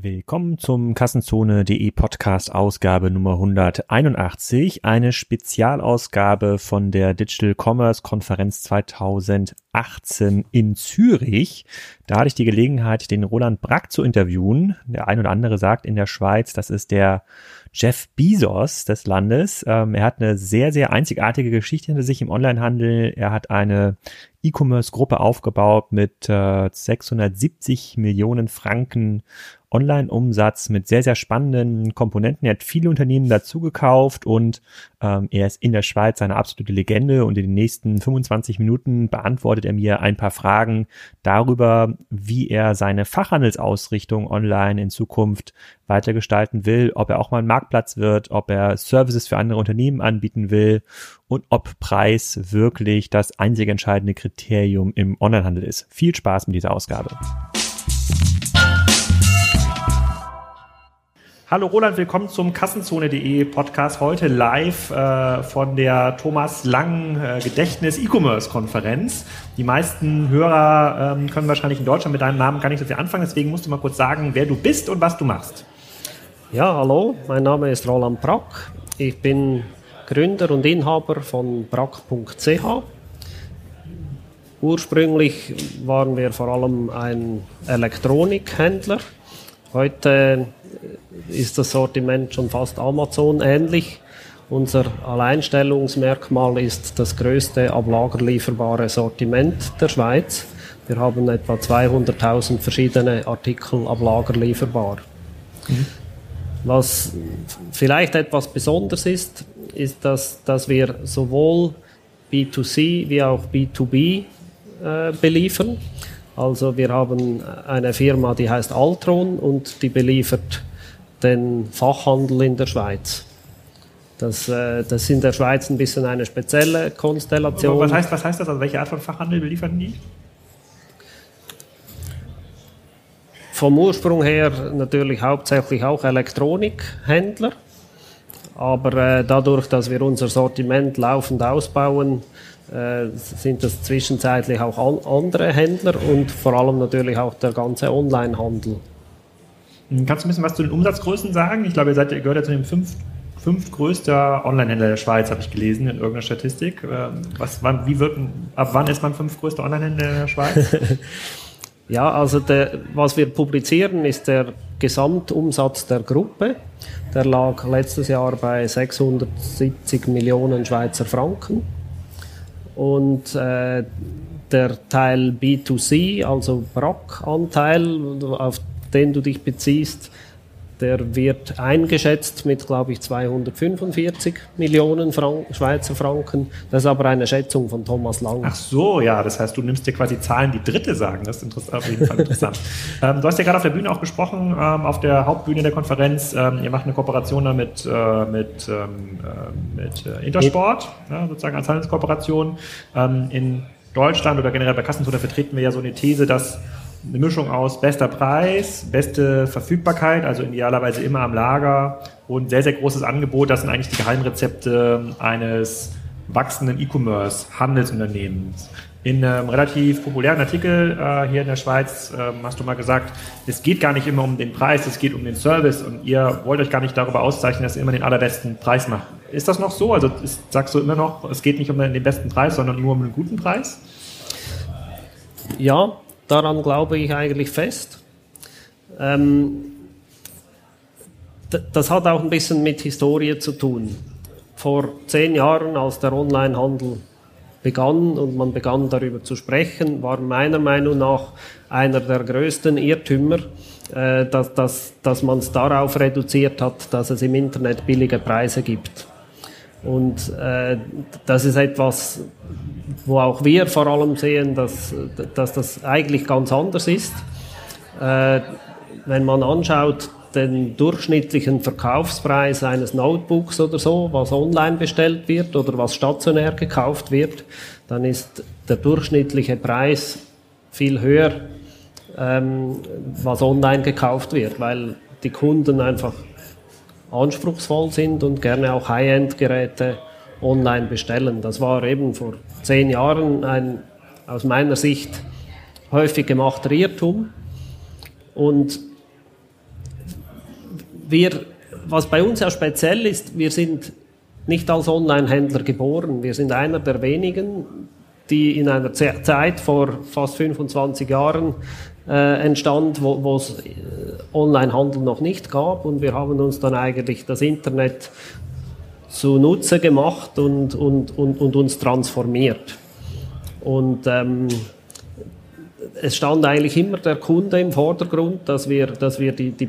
Willkommen zum Kassenzone.de Podcast Ausgabe Nummer 181, eine Spezialausgabe von der Digital Commerce Konferenz 2018 in Zürich. Da hatte ich die Gelegenheit, den Roland Brack zu interviewen. Der ein oder andere sagt in der Schweiz, das ist der Jeff Bezos des Landes. Ähm, er hat eine sehr, sehr einzigartige Geschichte hinter sich im Onlinehandel. Er hat eine E-Commerce-Gruppe aufgebaut mit äh, 670 Millionen Franken Online-Umsatz mit sehr, sehr spannenden Komponenten. Er hat viele Unternehmen dazu gekauft und ähm, er ist in der Schweiz eine absolute Legende und in den nächsten 25 Minuten beantwortet er mir ein paar Fragen darüber, wie er seine Fachhandelsausrichtung online in Zukunft weitergestalten will, ob er auch mal ein Marktplatz wird, ob er Services für andere Unternehmen anbieten will und ob Preis wirklich das einzige entscheidende Kriterium im Onlinehandel ist. Viel Spaß mit dieser Ausgabe. Hallo Roland, willkommen zum Kassenzone.de Podcast. Heute live äh, von der Thomas Lang äh, Gedächtnis E-Commerce Konferenz. Die meisten Hörer ähm, können wahrscheinlich in Deutschland mit deinem Namen gar nicht so viel anfangen, deswegen musst du mal kurz sagen, wer du bist und was du machst. Ja, hallo, mein Name ist Roland Brack. Ich bin Gründer und Inhaber von brack.ch. Ursprünglich waren wir vor allem ein Elektronikhändler. Heute ist das Sortiment schon fast Amazon ähnlich. Unser Alleinstellungsmerkmal ist das größte ablagerlieferbare Sortiment der Schweiz. Wir haben etwa 200.000 verschiedene Artikel ablagerlieferbar. Mhm. Was vielleicht etwas Besonderes ist, ist, dass, dass wir sowohl B2C wie auch B2B äh, beliefern. Also wir haben eine Firma, die heißt Altron und die beliefert den Fachhandel in der Schweiz. Das, äh, das ist in der Schweiz ein bisschen eine spezielle Konstellation. was heißt, was heißt das? Also welche Art von Fachhandel beliefern die? Vom Ursprung her natürlich hauptsächlich auch Elektronikhändler. Aber äh, dadurch, dass wir unser Sortiment laufend ausbauen, äh, sind das zwischenzeitlich auch an, andere Händler und vor allem natürlich auch der ganze Onlinehandel. Hm, kannst du ein bisschen was zu den Umsatzgrößen sagen? Ich glaube, ihr seid, ihr gehört ja zu dem fünf, fünftgrößter Online-Händler der Schweiz, habe ich gelesen in irgendeiner Statistik. Ähm, was, wann, wie wird, ab wann ist man fünftgrößter Online-Händler in der Schweiz? ja, also der, was wir publizieren, ist der Gesamtumsatz der Gruppe. Der lag letztes Jahr bei 670 Millionen Schweizer Franken. Und äh, der Teil B2C, also BRAC-Anteil, auf den du dich beziehst, der wird eingeschätzt mit, glaube ich, 245 Millionen Frank Schweizer Franken. Das ist aber eine Schätzung von Thomas Lang. Ach so, ja, das heißt, du nimmst dir quasi Zahlen, die Dritte sagen. Das ist auf jeden Fall interessant. ähm, du hast ja gerade auf der Bühne auch gesprochen, ähm, auf der Hauptbühne der Konferenz. Ähm, ihr macht eine Kooperation da mit, äh, mit, ähm, äh, mit äh, Intersport, ja, sozusagen als Handelskooperation. Ähm, in Deutschland oder generell bei Kassenzone vertreten wir ja so eine These, dass eine Mischung aus bester Preis, beste Verfügbarkeit, also idealerweise immer am Lager und sehr, sehr großes Angebot. Das sind eigentlich die Geheimrezepte eines wachsenden E-Commerce-Handelsunternehmens. In einem relativ populären Artikel äh, hier in der Schweiz äh, hast du mal gesagt, es geht gar nicht immer um den Preis, es geht um den Service und ihr wollt euch gar nicht darüber auszeichnen, dass ihr immer den allerbesten Preis macht. Ist das noch so? Also ist, sagst du immer noch, es geht nicht um den besten Preis, sondern nur um einen guten Preis? Ja, Daran glaube ich eigentlich fest. Ähm, das hat auch ein bisschen mit Historie zu tun. Vor zehn Jahren, als der Onlinehandel begann und man begann darüber zu sprechen, war meiner Meinung nach einer der größten Irrtümer, äh, dass, dass, dass man es darauf reduziert hat, dass es im Internet billige Preise gibt. Und äh, das ist etwas, wo auch wir vor allem sehen, dass, dass das eigentlich ganz anders ist. Äh, wenn man anschaut, den durchschnittlichen Verkaufspreis eines Notebooks oder so, was online bestellt wird oder was stationär gekauft wird, dann ist der durchschnittliche Preis viel höher, ähm, was online gekauft wird, weil die Kunden einfach anspruchsvoll sind und gerne auch High-End-Geräte online bestellen. Das war eben vor zehn Jahren ein aus meiner Sicht häufig gemachter Irrtum. Und wir, was bei uns ja speziell ist, wir sind nicht als Online-Händler geboren. Wir sind einer der wenigen, die in einer Zeit vor fast 25 Jahren äh, entstand, wo es äh, Online-Handel noch nicht gab. Und wir haben uns dann eigentlich das Internet zunutze gemacht und, und, und, und uns transformiert. Und ähm, es stand eigentlich immer der Kunde im Vordergrund, dass wir, dass wir die, die,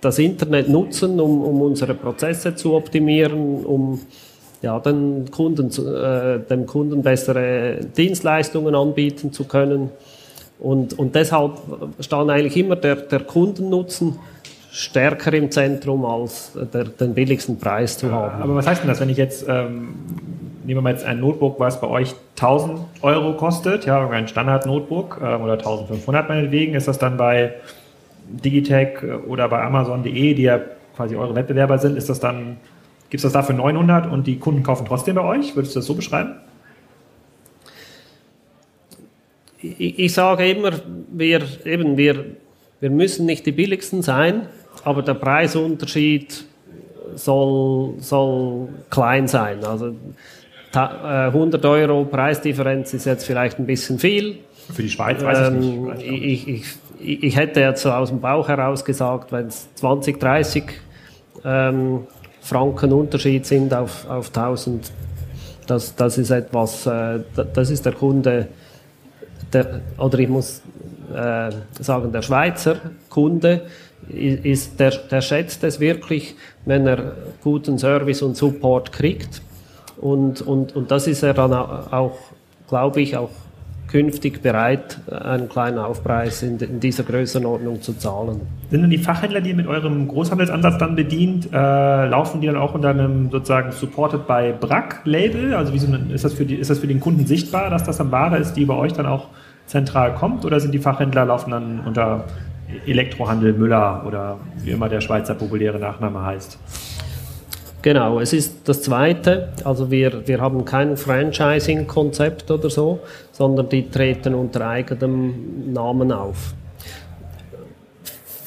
das Internet nutzen, um, um unsere Prozesse zu optimieren, um ja, den Kunden, äh, dem Kunden bessere Dienstleistungen anbieten zu können. Und, und deshalb stand eigentlich immer der, der Kundennutzen stärker im Zentrum als der, den billigsten Preis zu haben. Aber was heißt denn das, wenn ich jetzt, ähm, nehmen wir mal jetzt ein Notebook, was bei euch 1000 Euro kostet, ja, ein Standard-Notebook ähm, oder 1500 meinetwegen, ist das dann bei Digitech oder bei Amazon.de, die ja quasi eure Wettbewerber sind, ist das dann, gibt es das da für 900 und die Kunden kaufen trotzdem bei euch? Würdest du das so beschreiben? Ich, ich sage immer, wir, eben, wir, wir müssen nicht die billigsten sein, aber der Preisunterschied soll, soll klein sein. Also 100 äh, Euro Preisdifferenz ist jetzt vielleicht ein bisschen viel. Für die Schweiz weiß ähm, ich nicht. Ich, ich, ich, ich, hätte jetzt so aus dem Bauch heraus gesagt, wenn es 20, 30 ähm, Franken Unterschied sind auf, auf 1000, das, das ist etwas, äh, das ist der Kunde, der, oder ich muss äh, sagen, der Schweizer Kunde, ist, der, der schätzt es wirklich, wenn er guten Service und Support kriegt. Und, und, und das ist er dann auch, glaube ich, auch künftig bereit, einen kleinen Aufpreis in, in, dieser Größenordnung zu zahlen. Sind denn die Fachhändler, die mit eurem Großhandelsansatz dann bedient, äh, laufen die dann auch unter einem sozusagen Supported by BRAC-Label? Also wie so eine, ist, das für die, ist das für den Kunden sichtbar, dass das dann Ware ist, die bei euch dann auch zentral kommt? Oder sind die Fachhändler laufen dann unter Elektrohandel Müller oder wie immer der Schweizer populäre Nachname heißt? Genau, es ist das Zweite. Also wir, wir haben kein Franchising-Konzept oder so, sondern die treten unter eigenem Namen auf.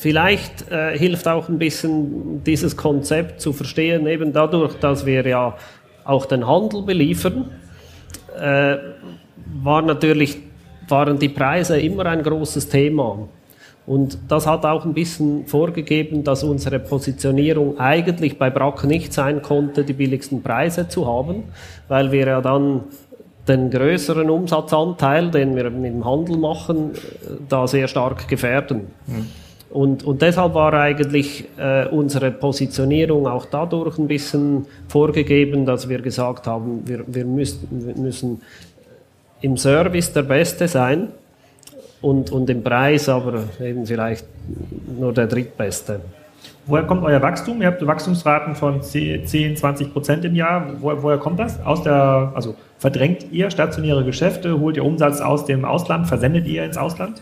Vielleicht äh, hilft auch ein bisschen dieses Konzept zu verstehen, eben dadurch, dass wir ja auch den Handel beliefern, äh, war natürlich, waren die Preise immer ein großes Thema. Und das hat auch ein bisschen vorgegeben, dass unsere Positionierung eigentlich bei Brack nicht sein konnte, die billigsten Preise zu haben, weil wir ja dann den größeren Umsatzanteil, den wir mit dem Handel machen, da sehr stark gefährden. Mhm. Und, und deshalb war eigentlich äh, unsere Positionierung auch dadurch ein bisschen vorgegeben, dass wir gesagt haben, wir, wir, müssen, wir müssen im Service der Beste sein und, und im Preis aber eben vielleicht nur der drittbeste. Woher kommt euer Wachstum? Ihr habt Wachstumsraten von 10, 20 Prozent im Jahr. Woher, woher kommt das? Aus der, also verdrängt ihr stationäre Geschäfte? Holt ihr Umsatz aus dem Ausland? Versendet ihr ins Ausland?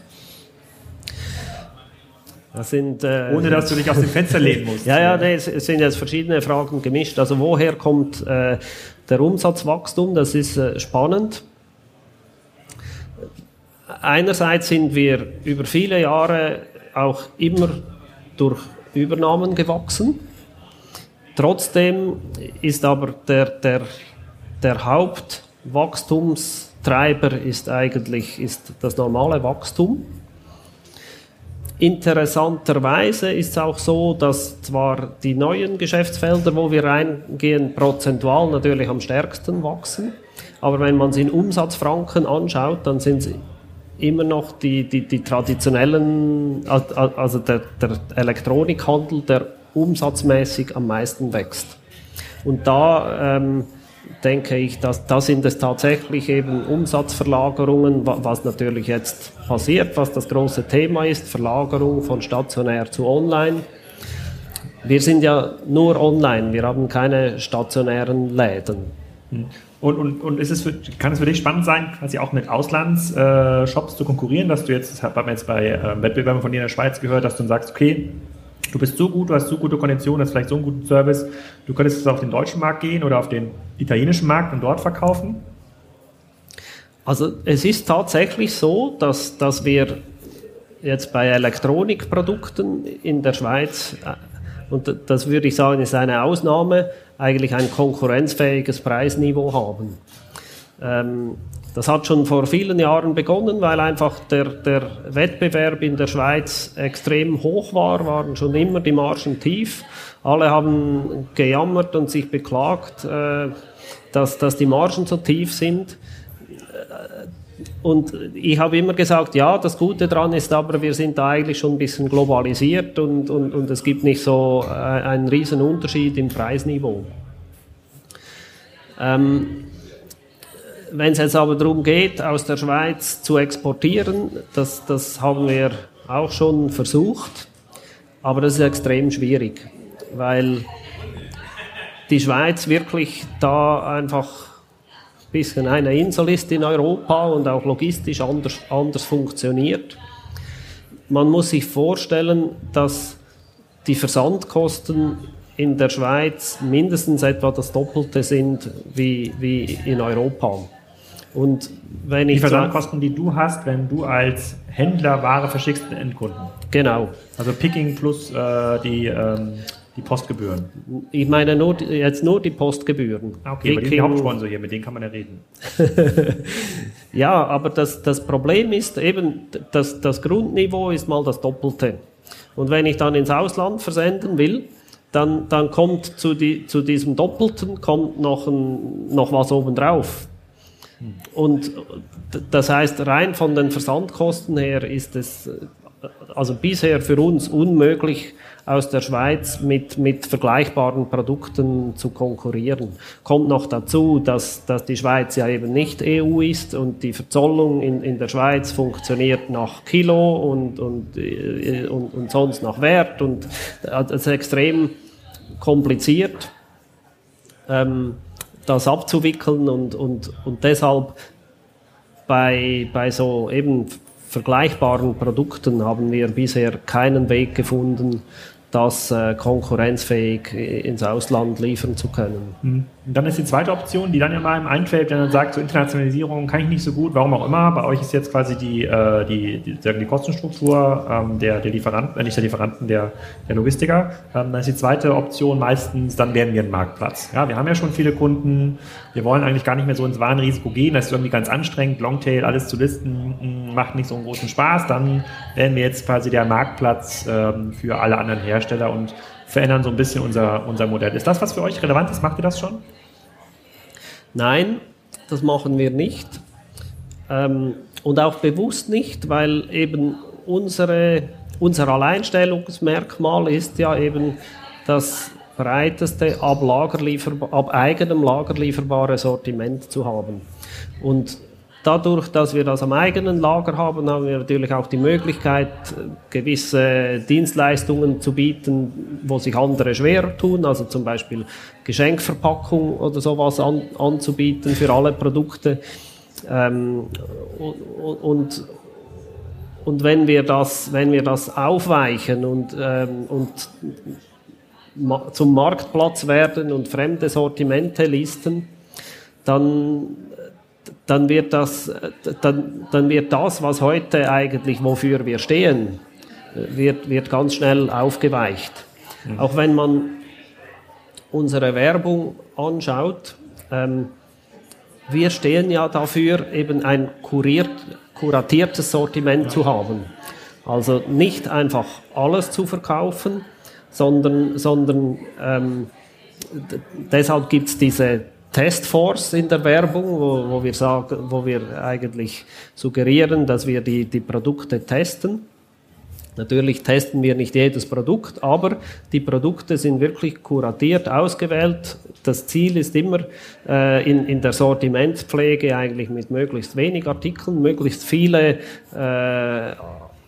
Das sind, äh, Ohne dass du dich aus dem Fenster lehnen musst. ja, ja, nee, es sind jetzt verschiedene Fragen gemischt. Also woher kommt äh, der Umsatzwachstum? Das ist äh, spannend einerseits sind wir über viele Jahre auch immer durch Übernahmen gewachsen. Trotzdem ist aber der, der, der Hauptwachstumstreiber ist eigentlich ist das normale Wachstum. Interessanterweise ist es auch so, dass zwar die neuen Geschäftsfelder, wo wir reingehen, prozentual natürlich am stärksten wachsen, aber wenn man es in Umsatzfranken anschaut, dann sind sie immer noch die, die, die traditionellen, also der, der Elektronikhandel, der umsatzmäßig am meisten wächst. Und da ähm, denke ich, dass da sind es tatsächlich eben Umsatzverlagerungen, was natürlich jetzt passiert, was das große Thema ist, Verlagerung von stationär zu online. Wir sind ja nur online, wir haben keine stationären Läden. Und, und, und ist es für, kann es für dich spannend sein, quasi auch mit Auslandsshops äh, zu konkurrieren, dass du jetzt, das haben wir jetzt bei äh, Wettbewerben von dir in der Schweiz gehört, dass du dann sagst, okay, du bist so gut, du hast so gute Konditionen, hast vielleicht so einen guten Service, du könntest jetzt auf den deutschen Markt gehen oder auf den italienischen Markt und dort verkaufen? Also es ist tatsächlich so, dass, dass wir jetzt bei Elektronikprodukten in der Schweiz äh, und das würde ich sagen, ist eine Ausnahme, eigentlich ein konkurrenzfähiges Preisniveau haben. Ähm, das hat schon vor vielen Jahren begonnen, weil einfach der, der Wettbewerb in der Schweiz extrem hoch war, waren schon immer die Margen tief. Alle haben gejammert und sich beklagt, äh, dass, dass die Margen so tief sind. Und ich habe immer gesagt, ja, das Gute daran ist aber, wir sind da eigentlich schon ein bisschen globalisiert und, und, und es gibt nicht so äh, einen riesen Unterschied im Preisniveau. Ähm, wenn es jetzt aber darum geht, aus der Schweiz zu exportieren, das, das haben wir auch schon versucht, aber das ist extrem schwierig, weil die Schweiz wirklich da einfach ein bisschen eine Insel ist in Europa und auch logistisch anders, anders funktioniert. Man muss sich vorstellen, dass die Versandkosten in der Schweiz mindestens etwa das Doppelte sind wie, wie in Europa. Und wenn ich die Versandkosten, die du hast, wenn du als Händler Ware verschickst an Endkunden. Genau. Also Picking plus äh, die, ähm, die Postgebühren. Ich meine nur, jetzt nur die Postgebühren. Okay, aber die Hauptsponsor hier, mit denen kann man ja reden. ja, aber das, das Problem ist eben, das, das Grundniveau ist mal das Doppelte. Und wenn ich dann ins Ausland versenden will, dann, dann kommt zu, die, zu diesem Doppelten kommt noch, ein, noch was obendrauf. Und das heißt, rein von den Versandkosten her ist es also bisher für uns unmöglich, aus der Schweiz mit, mit vergleichbaren Produkten zu konkurrieren. Kommt noch dazu, dass, dass die Schweiz ja eben nicht EU ist und die Verzollung in, in der Schweiz funktioniert nach Kilo und, und, äh, und, und sonst nach Wert und das ist extrem kompliziert. Ähm, das abzuwickeln und, und, und deshalb bei, bei so eben vergleichbaren Produkten haben wir bisher keinen Weg gefunden, das äh, konkurrenzfähig ins Ausland liefern zu können. Mhm. Dann ist die zweite Option, die dann immer einem einfällt, wenn man sagt, so Internationalisierung kann ich nicht so gut, warum auch immer. Bei euch ist jetzt quasi die, äh, die, die, die Kostenstruktur ähm, der, der Lieferanten, äh, nicht der Lieferanten, der, der Logistiker. Ähm, dann ist die zweite Option meistens, dann werden wir ein Marktplatz. Ja, wir haben ja schon viele Kunden, wir wollen eigentlich gar nicht mehr so ins Warenrisiko gehen, das ist irgendwie ganz anstrengend, Longtail, alles zu listen, mm, macht nicht so einen großen Spaß. Dann werden wir jetzt quasi der Marktplatz ähm, für alle anderen Hersteller und verändern so ein bisschen unser, unser Modell. Ist das, was für euch relevant ist? Macht ihr das schon? Nein, das machen wir nicht. Ähm, und auch bewusst nicht, weil eben unsere, unser Alleinstellungsmerkmal ist ja eben das breiteste ab, ab eigenem Lager lieferbare Sortiment zu haben. Und Dadurch, dass wir das am eigenen Lager haben, haben wir natürlich auch die Möglichkeit, gewisse Dienstleistungen zu bieten, wo sich andere schwerer tun, also zum Beispiel Geschenkverpackung oder sowas an, anzubieten für alle Produkte. Ähm, und, und wenn wir das, wenn wir das aufweichen und, ähm, und zum Marktplatz werden und fremde Sortimente listen, dann dann wird das, dann, dann wird das, was heute eigentlich, wofür wir stehen, wird, wird ganz schnell aufgeweicht. Mhm. Auch wenn man unsere Werbung anschaut, ähm, wir stehen ja dafür, eben ein kuriert, kuratiertes Sortiment ja. zu haben. Also nicht einfach alles zu verkaufen, sondern, sondern ähm, deshalb gibt es diese Testforce in der Werbung, wo, wo, wir sagen, wo wir eigentlich suggerieren, dass wir die, die Produkte testen. Natürlich testen wir nicht jedes Produkt, aber die Produkte sind wirklich kuratiert, ausgewählt. Das Ziel ist immer äh, in, in der Sortimentpflege eigentlich mit möglichst wenig Artikeln, möglichst viele äh,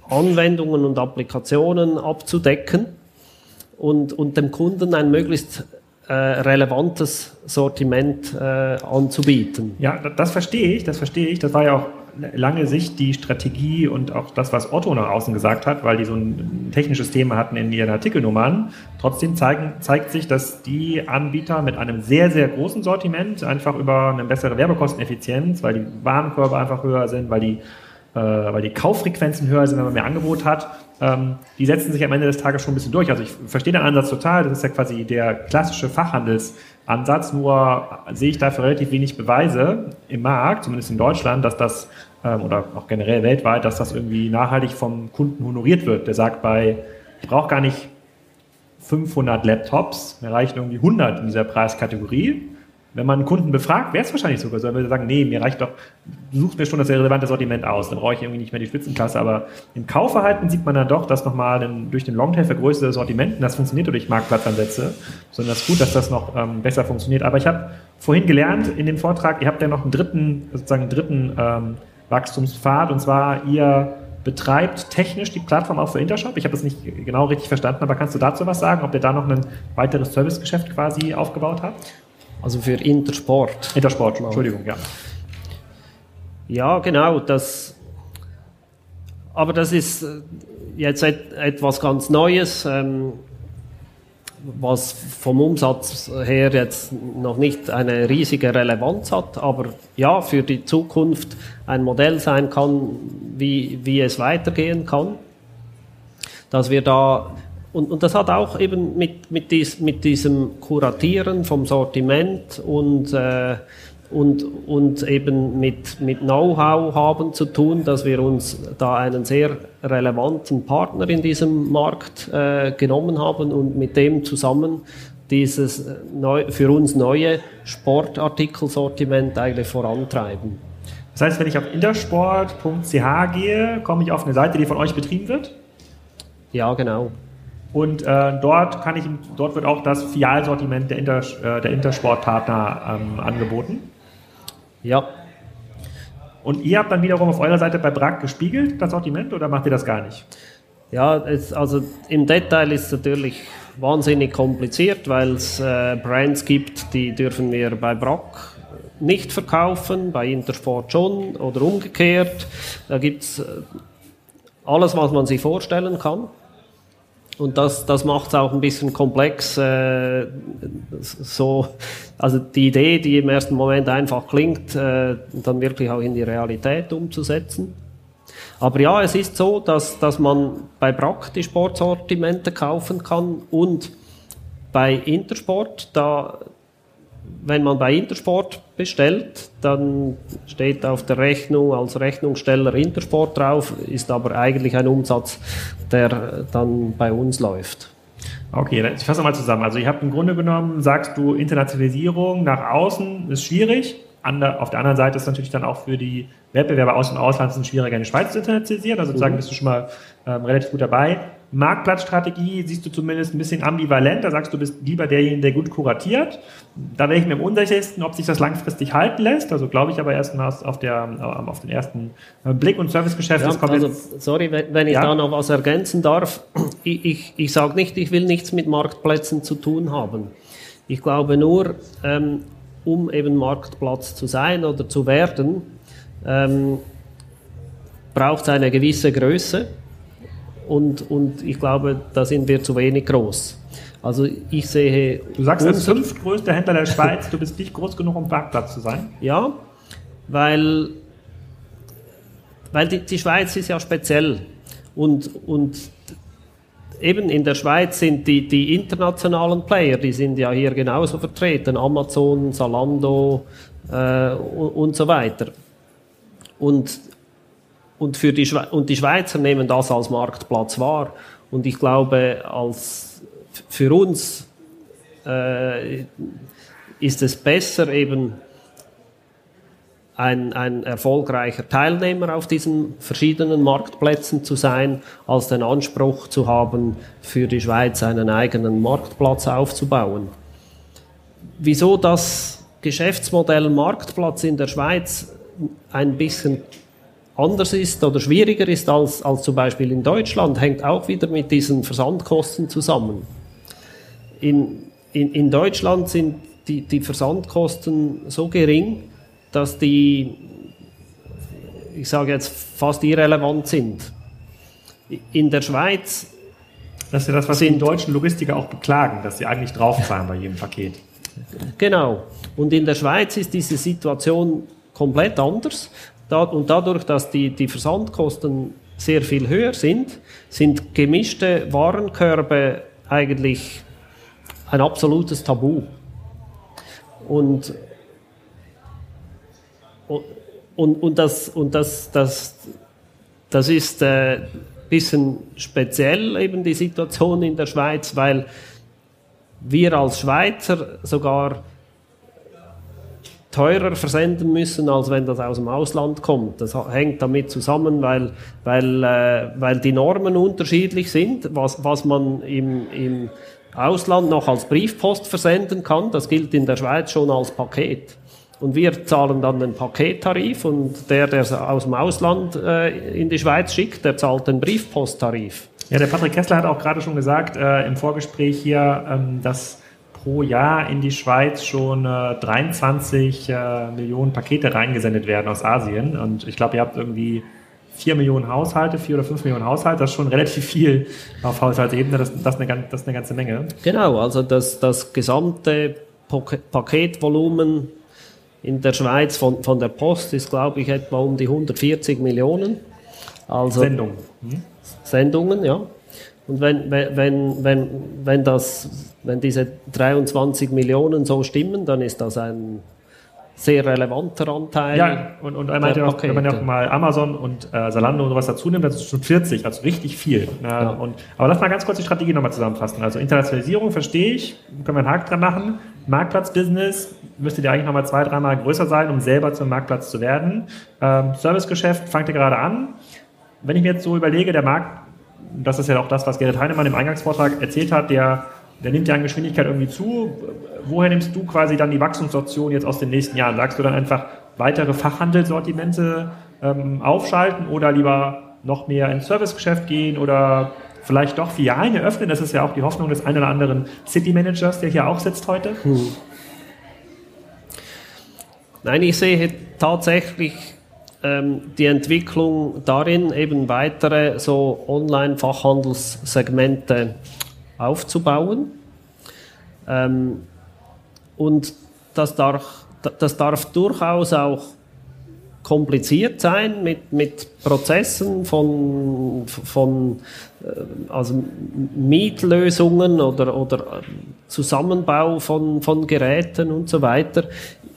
Anwendungen und Applikationen abzudecken und, und dem Kunden ein möglichst äh, relevantes Sortiment äh, anzubieten. Ja, das verstehe ich, das verstehe ich. Das war ja auch lange Sicht die Strategie und auch das, was Otto nach außen gesagt hat, weil die so ein technisches Thema hatten in ihren Artikelnummern. Trotzdem zeigen, zeigt sich, dass die Anbieter mit einem sehr, sehr großen Sortiment einfach über eine bessere Werbekosteneffizienz, weil die Warenkörbe einfach höher sind, weil die äh, weil die Kauffrequenzen höher sind, wenn man mehr Angebot hat, ähm, die setzen sich am Ende des Tages schon ein bisschen durch. Also ich verstehe den Ansatz total, das ist ja quasi der klassische Fachhandelsansatz, nur sehe ich dafür relativ wenig Beweise im Markt, zumindest in Deutschland, dass das ähm, oder auch generell weltweit, dass das irgendwie nachhaltig vom Kunden honoriert wird. Der sagt bei, ich brauche gar nicht 500 Laptops, mir reichen irgendwie 100 in dieser Preiskategorie wenn man einen Kunden befragt, wäre es wahrscheinlich sogar so, er würde sagen, nee, mir reicht doch, du suchst mir schon das relevante Sortiment aus, dann brauche ich irgendwie nicht mehr die Spitzenklasse, aber im Kaufverhalten sieht man dann doch, dass nochmal ein, durch den Longtail vergrößerte Sortiment, das funktioniert durch Marktplatzansätze, sondern es ist gut, dass das noch ähm, besser funktioniert. Aber ich habe vorhin gelernt in dem Vortrag, ihr habt ja noch einen dritten, sozusagen einen dritten ähm, Wachstumspfad und zwar ihr betreibt technisch die Plattform auch für Intershop. Ich habe das nicht genau richtig verstanden, aber kannst du dazu was sagen, ob ihr da noch ein weiteres Servicegeschäft quasi aufgebaut habt? Also für Intersport. Intersport, Entschuldigung, ja. Ja, genau. Das, aber das ist äh, jetzt etwas ganz Neues, ähm, was vom Umsatz her jetzt noch nicht eine riesige Relevanz hat, aber ja, für die Zukunft ein Modell sein kann, wie, wie es weitergehen kann. Dass wir da und, und das hat auch eben mit, mit, dies, mit diesem Kuratieren vom Sortiment und, äh, und, und eben mit, mit Know-how haben zu tun, dass wir uns da einen sehr relevanten Partner in diesem Markt äh, genommen haben und mit dem zusammen dieses neu, für uns neue Sportartikelsortiment eigentlich vorantreiben. Das heißt, wenn ich auf intersport.ch gehe, komme ich auf eine Seite, die von euch betrieben wird? Ja, genau. Und äh, dort kann ich, dort wird auch das Fialsortiment der, Inter, äh, der Intersportpartner ähm, angeboten. Ja. Und ihr habt dann wiederum auf eurer Seite bei Brack gespiegelt, das Sortiment, oder macht ihr das gar nicht? Ja, es, also im Detail ist es natürlich wahnsinnig kompliziert, weil es äh, Brands gibt, die dürfen wir bei Brack nicht verkaufen, bei Intersport schon oder umgekehrt. Da gibt es äh, alles, was man sich vorstellen kann. Und das, das macht es auch ein bisschen komplex. Äh, so, also die Idee, die im ersten Moment einfach klingt, äh, dann wirklich auch in die Realität umzusetzen. Aber ja, es ist so, dass, dass man bei Brack die Sportsortimente kaufen kann und bei Intersport, da, wenn man bei Intersport bestellt, dann steht auf der Rechnung als Rechnungssteller Intersport drauf, ist aber eigentlich ein Umsatz, der dann bei uns läuft. Okay, ich fasse mal zusammen. Also ihr habt im Grunde genommen, sagst du, Internationalisierung nach außen ist schwierig. Auf der anderen Seite ist natürlich dann auch für die Wettbewerber aus dem Ausland es schwieriger, in die Schweiz zu internationalisieren. Also sozusagen mhm. bist du schon mal ähm, relativ gut dabei. Marktplatzstrategie siehst du zumindest ein bisschen ambivalent. Da sagst du, du bist lieber derjenige, der gut kuratiert. Da wäre ich mir am unsichersten, ob sich das langfristig halten lässt. Also glaube ich aber erst mal auf, der, äh, auf den ersten äh, Blick und Servicegeschäft. Ja, also, sorry, wenn ich ja. da noch was ergänzen darf. Ich, ich, ich sage nicht, ich will nichts mit Marktplätzen zu tun haben. Ich glaube nur, ähm, um eben Marktplatz zu sein oder zu werden, ähm, braucht es eine gewisse Größe und, und ich glaube, da sind wir zu wenig groß. Also ich sehe. Du sagst als fünftgrößter Händler der Schweiz, du bist nicht groß genug, um Parkplatz zu sein? Ja, weil, weil die, die Schweiz ist ja speziell. Und, und eben in der Schweiz sind die, die internationalen Player, die sind ja hier genauso vertreten. Amazon, Zalando äh, und, und so weiter. Und und, für die und die Schweizer nehmen das als Marktplatz wahr. Und ich glaube, als für uns äh, ist es besser, eben ein, ein erfolgreicher Teilnehmer auf diesen verschiedenen Marktplätzen zu sein, als den Anspruch zu haben, für die Schweiz einen eigenen Marktplatz aufzubauen. Wieso das Geschäftsmodell Marktplatz in der Schweiz ein bisschen anders ist oder schwieriger ist als, als zum Beispiel in Deutschland, hängt auch wieder mit diesen Versandkosten zusammen. In, in, in Deutschland sind die, die Versandkosten so gering, dass die, ich sage jetzt, fast irrelevant sind. In der Schweiz. Das ist ja das, was sind, die deutschen Logistiker auch beklagen, dass sie eigentlich draufzahlen bei jedem Paket. Genau. Und in der Schweiz ist diese Situation komplett anders. Und dadurch, dass die, die Versandkosten sehr viel höher sind, sind gemischte Warenkörbe eigentlich ein absolutes Tabu. Und, und, und, das, und das, das, das ist ein äh, bisschen speziell eben die Situation in der Schweiz, weil wir als Schweizer sogar teurer versenden müssen, als wenn das aus dem Ausland kommt. Das hängt damit zusammen, weil, weil, äh, weil die Normen unterschiedlich sind. Was, was man im, im Ausland noch als Briefpost versenden kann, das gilt in der Schweiz schon als Paket. Und wir zahlen dann den Pakettarif und der, der es aus dem Ausland äh, in die Schweiz schickt, der zahlt den Briefposttarif. Ja, der Patrick Kessler hat auch gerade schon gesagt äh, im Vorgespräch hier, ähm, dass pro Jahr in die Schweiz schon äh, 23 äh, Millionen Pakete reingesendet werden aus Asien. Und ich glaube, ihr habt irgendwie vier Millionen Haushalte, vier oder fünf Millionen Haushalte, das ist schon relativ viel auf Haushaltsebene, das, das, ist, eine, das ist eine ganze Menge. Genau, also das, das gesamte Paketvolumen in der Schweiz von, von der Post ist, glaube ich, etwa um die 140 Millionen. Also Sendungen. Hm? Sendungen, ja. Und wenn, wenn, wenn, wenn, das, wenn diese 23 Millionen so stimmen, dann ist das ein sehr relevanter Anteil. Ja, und, und meinte auch, wenn man ja auch mal Amazon und äh, Salando und sowas dazu nimmt, das ist schon 40, also richtig viel. Ja. Und, aber lass mal ganz kurz die Strategie nochmal zusammenfassen. Also Internationalisierung verstehe ich, können wir einen Haken dran machen. Marktplatzbusiness müsste ja eigentlich nochmal zwei, dreimal größer sein, um selber zum Marktplatz zu werden. Ähm, Servicegeschäft fangt ihr gerade an. Wenn ich mir jetzt so überlege, der Markt das ist ja auch das, was Gerrit Heinemann im Eingangsvortrag erzählt hat, der, der nimmt ja an Geschwindigkeit irgendwie zu. Woher nimmst du quasi dann die Wachstumsoption jetzt aus den nächsten Jahren? Sagst du dann einfach weitere Fachhandelssortimente ähm, aufschalten oder lieber noch mehr ins Servicegeschäft gehen oder vielleicht doch Filialen eröffnen? Das ist ja auch die Hoffnung des einen oder anderen City Managers, der hier auch sitzt heute. Hm. Nein, ich sehe tatsächlich die Entwicklung darin, eben weitere so Online-Fachhandelssegmente aufzubauen. Ähm, und das darf, das darf durchaus auch kompliziert sein mit, mit Prozessen von, von äh, also Mietlösungen oder, oder Zusammenbau von, von Geräten und so weiter.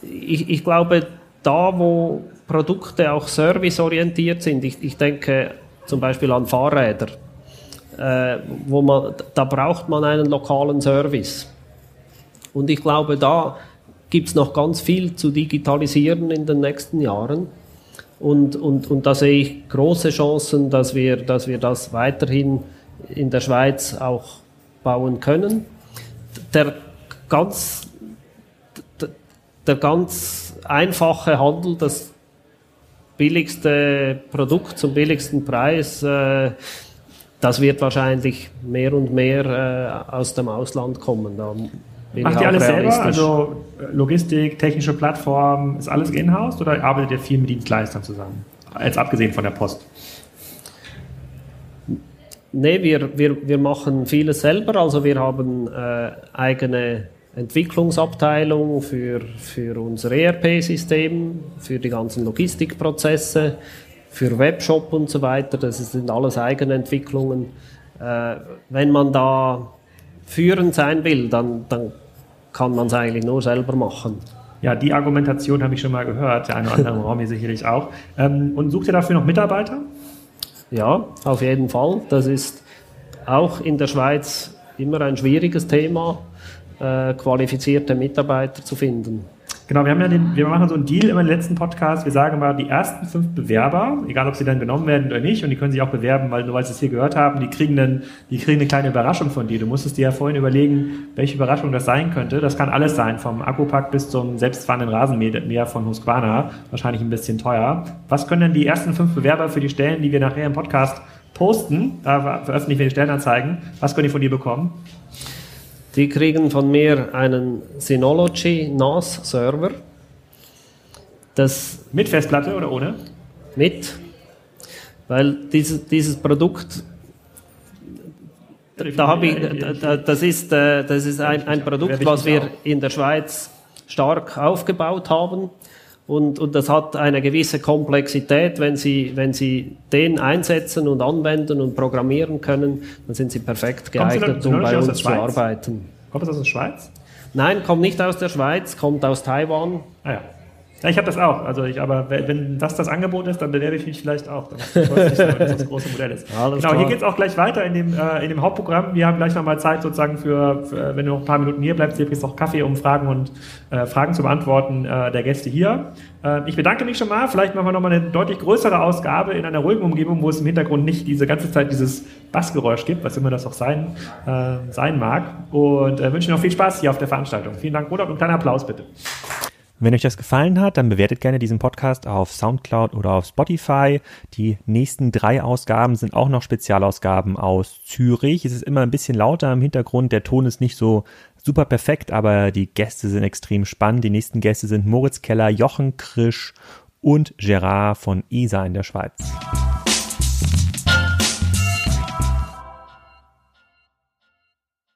Ich, ich glaube, da, wo Produkte auch serviceorientiert sind. Ich, ich denke zum Beispiel an Fahrräder, äh, wo man, da braucht man einen lokalen Service. Und ich glaube, da gibt es noch ganz viel zu digitalisieren in den nächsten Jahren. Und, und, und da sehe ich große Chancen, dass wir, dass wir das weiterhin in der Schweiz auch bauen können. Der ganz, der ganz einfache Handel, das billigste Produkt zum billigsten Preis, äh, das wird wahrscheinlich mehr und mehr äh, aus dem Ausland kommen. Da Macht ihr alles selber? Also äh, Logistik, technische Plattform, ist alles in-house oder arbeitet ihr viel mit Dienstleistern zusammen? Jetzt abgesehen von der Post. Nee, wir, wir, wir machen vieles selber. Also wir haben äh, eigene Entwicklungsabteilung für, für unser ERP-System, für die ganzen Logistikprozesse, für Webshop und so weiter. Das sind alles eigene Entwicklungen. Äh, wenn man da führend sein will, dann, dann kann man es eigentlich nur selber machen. Ja, die Argumentation habe ich schon mal gehört, der eine oder andere Raum hier sicherlich auch. Ähm, und sucht ihr dafür noch Mitarbeiter? Ja, auf jeden Fall. Das ist auch in der Schweiz immer ein schwieriges Thema äh, qualifizierte Mitarbeiter zu finden. Genau, wir haben ja den, wir machen so einen Deal immer im letzten Podcast. Wir sagen mal, die ersten fünf Bewerber, egal ob sie dann genommen werden oder nicht, und die können sich auch bewerben, weil nur weil sie es hier gehört haben, die kriegen dann, die kriegen eine kleine Überraschung von dir. Du musstest dir ja vorhin überlegen, welche Überraschung das sein könnte. Das kann alles sein, vom Akkupack bis zum selbstfahrenden Rasenmäher von Husqvarna. Wahrscheinlich ein bisschen teuer. Was können denn die ersten fünf Bewerber für die Stellen, die wir nachher im Podcast posten, da veröffentlichen wir die Stellenanzeigen, was können die von dir bekommen? Die kriegen von mir einen Synology NAS Server. Das mit Festplatte oder ohne? Mit, weil dieses, dieses Produkt da habe ich, das ist, äh, das ist ein, ein Produkt, was wir in der Schweiz stark aufgebaut haben. Und, und das hat eine gewisse Komplexität. Wenn Sie, wenn Sie den einsetzen und anwenden und programmieren können, dann sind Sie perfekt geeignet, um bei uns zu arbeiten. Kommt das aus der Schweiz? Nein, kommt nicht aus der Schweiz, kommt aus Taiwan. Ah ja. Ja, ich habe das auch. Also ich, aber wenn das das Angebot ist, dann bewerbe ich mich vielleicht auch. Dann ich nicht sagen, dass das große Modell ist. Alles genau, hier geht es auch gleich weiter in dem, äh, in dem Hauptprogramm. Wir haben gleich nochmal Zeit sozusagen für, für, wenn du noch ein paar Minuten hier bleibst, hier kriegst du auch Kaffee, um Fragen und äh, Fragen zu beantworten äh, der Gäste hier. Äh, ich bedanke mich schon mal. Vielleicht machen wir nochmal eine deutlich größere Ausgabe in einer ruhigen Umgebung, wo es im Hintergrund nicht diese ganze Zeit dieses Bassgeräusch gibt, was immer das auch sein, äh, sein mag. Und äh, wünsche noch viel Spaß hier auf der Veranstaltung. Vielen Dank, Rudolf, und einen kleinen Applaus bitte. Wenn euch das gefallen hat, dann bewertet gerne diesen Podcast auf Soundcloud oder auf Spotify. Die nächsten drei Ausgaben sind auch noch Spezialausgaben aus Zürich. Es ist immer ein bisschen lauter im Hintergrund. Der Ton ist nicht so super perfekt, aber die Gäste sind extrem spannend. Die nächsten Gäste sind Moritz Keller, Jochen Krisch und Gerard von ESA in der Schweiz.